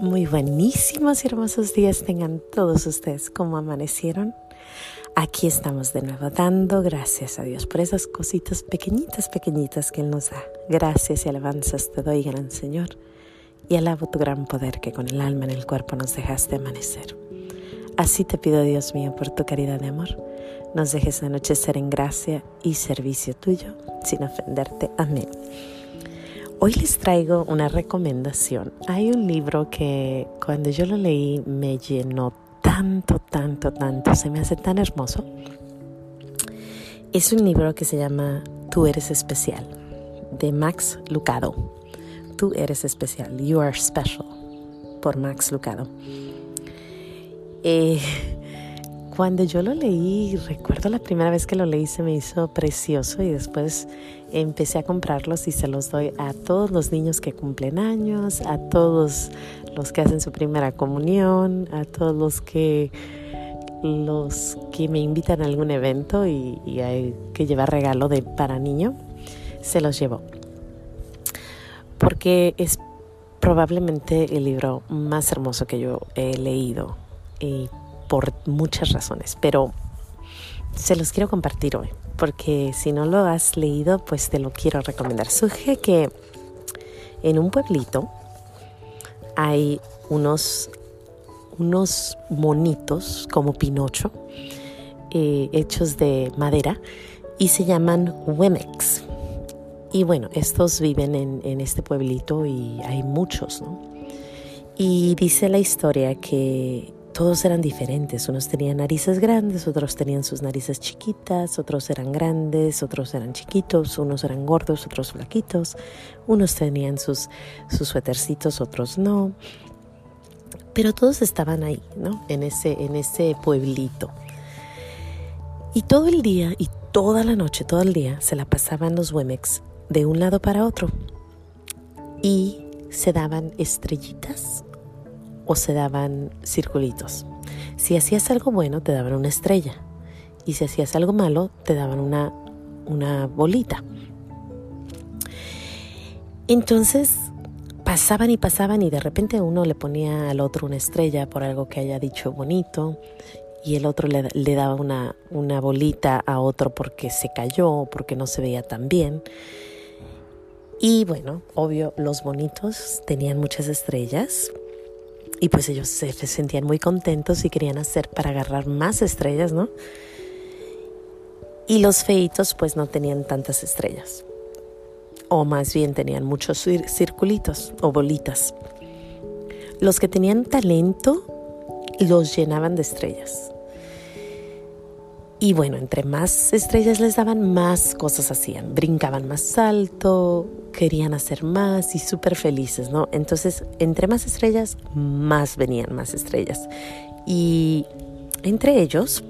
Muy buenísimos y hermosos días tengan todos ustedes como amanecieron. Aquí estamos de nuevo dando gracias a Dios por esas cositas pequeñitas, pequeñitas que Él nos da. Gracias y alabanzas te doy, gran Señor, y alabo tu gran poder que con el alma en el cuerpo nos dejaste amanecer. Así te pido, Dios mío, por tu caridad de amor, nos dejes anochecer en gracia y servicio tuyo, sin ofenderte. Amén. Hoy les traigo una recomendación. Hay un libro que cuando yo lo leí me llenó tanto, tanto, tanto, se me hace tan hermoso. Es un libro que se llama Tú eres especial, de Max Lucado. Tú eres especial, You Are Special, por Max Lucado. Eh, cuando yo lo leí, recuerdo la primera vez que lo leí se me hizo precioso y después empecé a comprarlos y se los doy a todos los niños que cumplen años, a todos los que hacen su primera comunión, a todos los que los que me invitan a algún evento y, hay que llevar regalo de para niño, se los llevo. Porque es probablemente el libro más hermoso que yo he leído y por muchas razones, pero se los quiero compartir hoy, porque si no lo has leído, pues te lo quiero recomendar. Surge que en un pueblito hay unos, unos monitos como Pinocho, eh, hechos de madera, y se llaman Wemex. Y bueno, estos viven en, en este pueblito y hay muchos, ¿no? Y dice la historia que todos eran diferentes. Unos tenían narices grandes, otros tenían sus narices chiquitas, otros eran grandes, otros eran chiquitos, unos eran gordos, otros flaquitos, unos tenían sus, sus suétercitos, otros no. Pero todos estaban ahí, ¿no? En ese, en ese pueblito. Y todo el día y toda la noche, todo el día, se la pasaban los Wemex de un lado para otro. Y se daban estrellitas o se daban circulitos. Si hacías algo bueno, te daban una estrella. Y si hacías algo malo, te daban una, una bolita. Entonces pasaban y pasaban y de repente uno le ponía al otro una estrella por algo que haya dicho bonito y el otro le, le daba una, una bolita a otro porque se cayó o porque no se veía tan bien. Y bueno, obvio, los bonitos tenían muchas estrellas y pues ellos se sentían muy contentos y querían hacer para agarrar más estrellas, ¿no? Y los feitos pues no tenían tantas estrellas. O más bien tenían muchos circulitos o bolitas. Los que tenían talento los llenaban de estrellas. Y bueno, entre más estrellas les daban, más cosas hacían. Brincaban más alto, querían hacer más y súper felices, ¿no? Entonces, entre más estrellas, más venían más estrellas. Y entre ellos,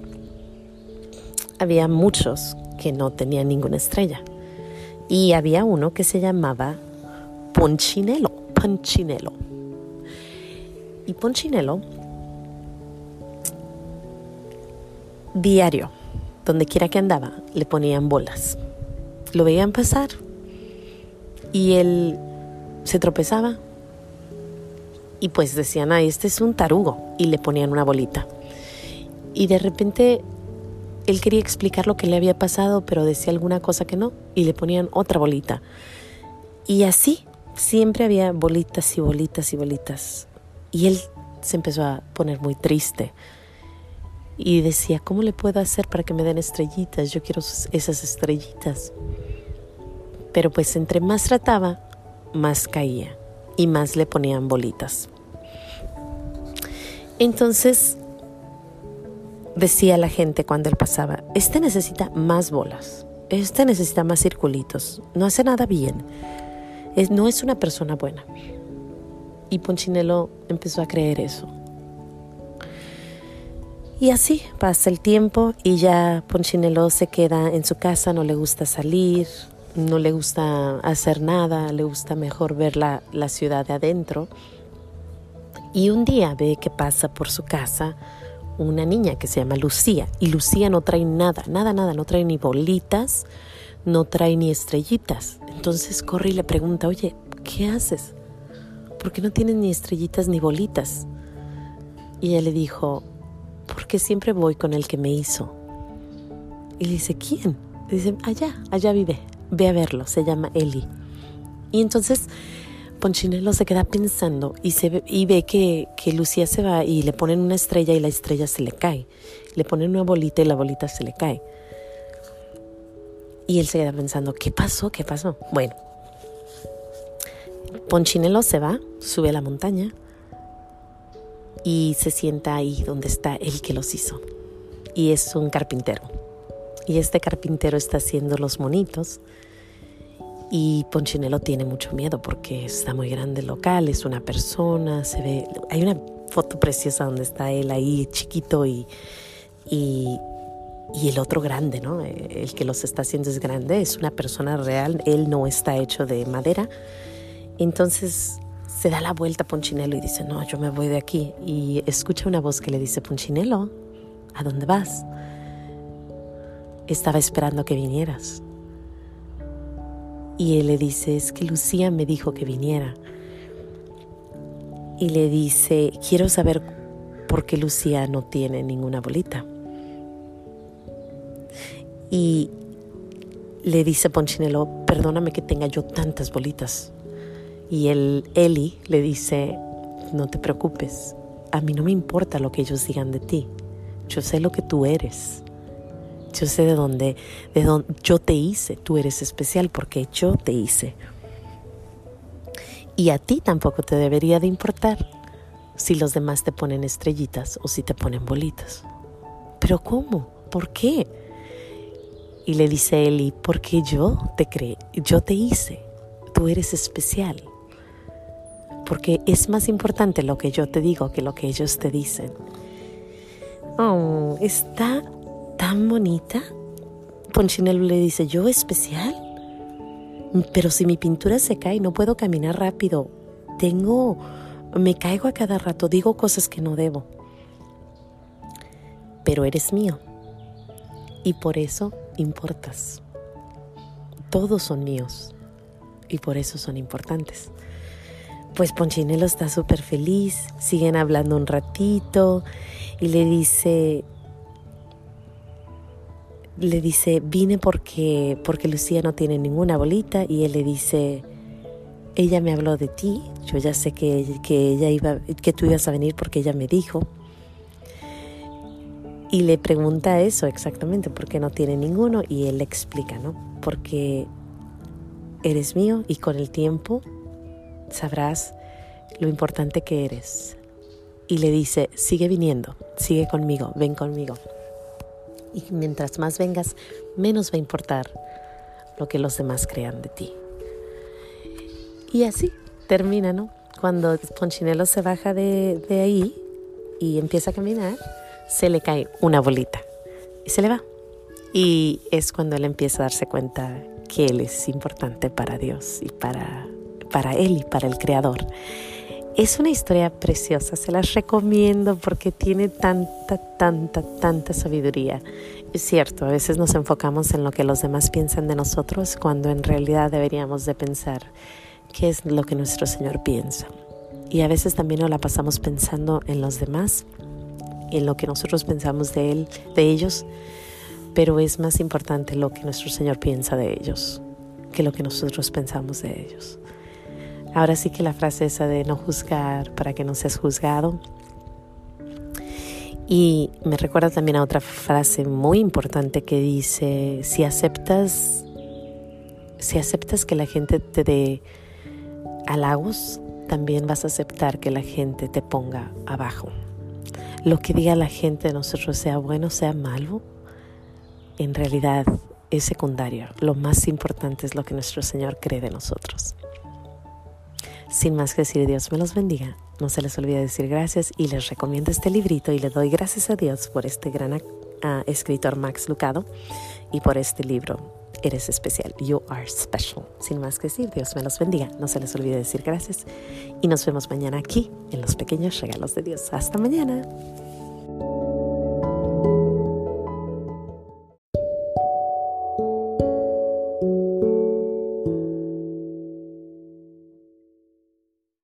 había muchos que no tenían ninguna estrella. Y había uno que se llamaba Ponchinelo, Ponchinelo. Y Ponchinelo, diario, donde quiera que andaba, le ponían bolas. Lo veían pasar y él se tropezaba y pues decían, ay, este es un tarugo y le ponían una bolita. Y de repente él quería explicar lo que le había pasado, pero decía alguna cosa que no y le ponían otra bolita. Y así siempre había bolitas y bolitas y bolitas. Y él se empezó a poner muy triste y decía, ¿cómo le puedo hacer para que me den estrellitas? Yo quiero esas estrellitas. Pero pues entre más trataba, más caía y más le ponían bolitas. Entonces decía la gente cuando él pasaba, este necesita más bolas, este necesita más circulitos, no hace nada bien, no es una persona buena. Y Ponchinelo empezó a creer eso. Y así pasa el tiempo y ya Ponchinelo se queda en su casa, no le gusta salir, no le gusta hacer nada, le gusta mejor ver la, la ciudad de adentro. Y un día ve que pasa por su casa una niña que se llama Lucía y Lucía no trae nada, nada, nada, no trae ni bolitas, no trae ni estrellitas. Entonces corre y le pregunta, oye, ¿qué haces? ¿por qué no tienen ni estrellitas ni bolitas? Y ella le dijo, porque siempre voy con el que me hizo. Y le dice, ¿quién? dice, allá, allá vive, ve a verlo, se llama Eli. Y entonces Ponchinelo se queda pensando y, se ve, y ve que, que Lucía se va y le ponen una estrella y la estrella se le cae. Le ponen una bolita y la bolita se le cae. Y él se queda pensando, ¿qué pasó? ¿Qué pasó? Bueno, Ponchinelo se va, sube a la montaña y se sienta ahí donde está el que los hizo. Y es un carpintero. Y este carpintero está haciendo los monitos. Y Ponchinelo tiene mucho miedo porque está muy grande el local, es una persona, se ve, hay una foto preciosa donde está él ahí chiquito y, y, y el otro grande, ¿no? El que los está haciendo es grande, es una persona real, él no está hecho de madera. Entonces se da la vuelta Ponchinelo y dice, no, yo me voy de aquí. Y escucha una voz que le dice, Ponchinelo, ¿a dónde vas? Estaba esperando que vinieras. Y él le dice, es que Lucía me dijo que viniera. Y le dice, quiero saber por qué Lucía no tiene ninguna bolita. Y le dice Ponchinelo, perdóname que tenga yo tantas bolitas. Y el Eli le dice, no te preocupes, a mí no me importa lo que ellos digan de ti. Yo sé lo que tú eres. Yo sé de dónde, de dónde yo te hice. Tú eres especial porque yo te hice. Y a ti tampoco te debería de importar si los demás te ponen estrellitas o si te ponen bolitas. Pero ¿cómo? ¿Por qué? Y le dice Eli, porque yo te creé, yo te hice, tú eres especial. Porque es más importante lo que yo te digo que lo que ellos te dicen. Oh, está tan bonita. Ponchinelo le dice, ¿yo especial? Pero si mi pintura se cae, no puedo caminar rápido. Tengo, me caigo a cada rato, digo cosas que no debo. Pero eres mío. Y por eso importas. Todos son míos y por eso son importantes. Pues Ponchinelo está súper feliz, siguen hablando un ratito y le dice, le dice, vine porque, porque Lucía no tiene ninguna bolita y él le dice, ella me habló de ti, yo ya sé que, que, ella iba, que tú ibas a venir porque ella me dijo. Y le pregunta eso exactamente, ¿por qué no tiene ninguno? Y él le explica, ¿no? Porque eres mío y con el tiempo sabrás lo importante que eres. Y le dice, sigue viniendo, sigue conmigo, ven conmigo. Y mientras más vengas, menos va a importar lo que los demás crean de ti. Y así termina, ¿no? Cuando Ponchinelo se baja de, de ahí y empieza a caminar, se le cae una bolita y se le va. Y es cuando él empieza a darse cuenta que él es importante para Dios y para, para él y para el Creador. Es una historia preciosa, se las recomiendo porque tiene tanta, tanta, tanta sabiduría. Es cierto, a veces nos enfocamos en lo que los demás piensan de nosotros cuando en realidad deberíamos de pensar qué es lo que nuestro Señor piensa. Y a veces también nos la pasamos pensando en los demás en lo que nosotros pensamos de él, de ellos, pero es más importante lo que nuestro Señor piensa de ellos que lo que nosotros pensamos de ellos. Ahora sí que la frase esa de no juzgar para que no seas juzgado. Y me recuerda también a otra frase muy importante que dice, si aceptas, si aceptas que la gente te dé halagos, también vas a aceptar que la gente te ponga abajo lo que diga la gente de nosotros, sea bueno, sea malo, en realidad es secundario. Lo más importante es lo que nuestro Señor cree de nosotros. Sin más que decir, Dios me los bendiga. No se les olvide decir gracias y les recomiendo este librito y le doy gracias a Dios por este gran uh, escritor Max Lucado y por este libro. Eres especial. You are special. Sin más que decir, Dios me los bendiga. No se les olvide decir gracias y nos vemos mañana aquí en los pequeños regalos de Dios. Hasta mañana.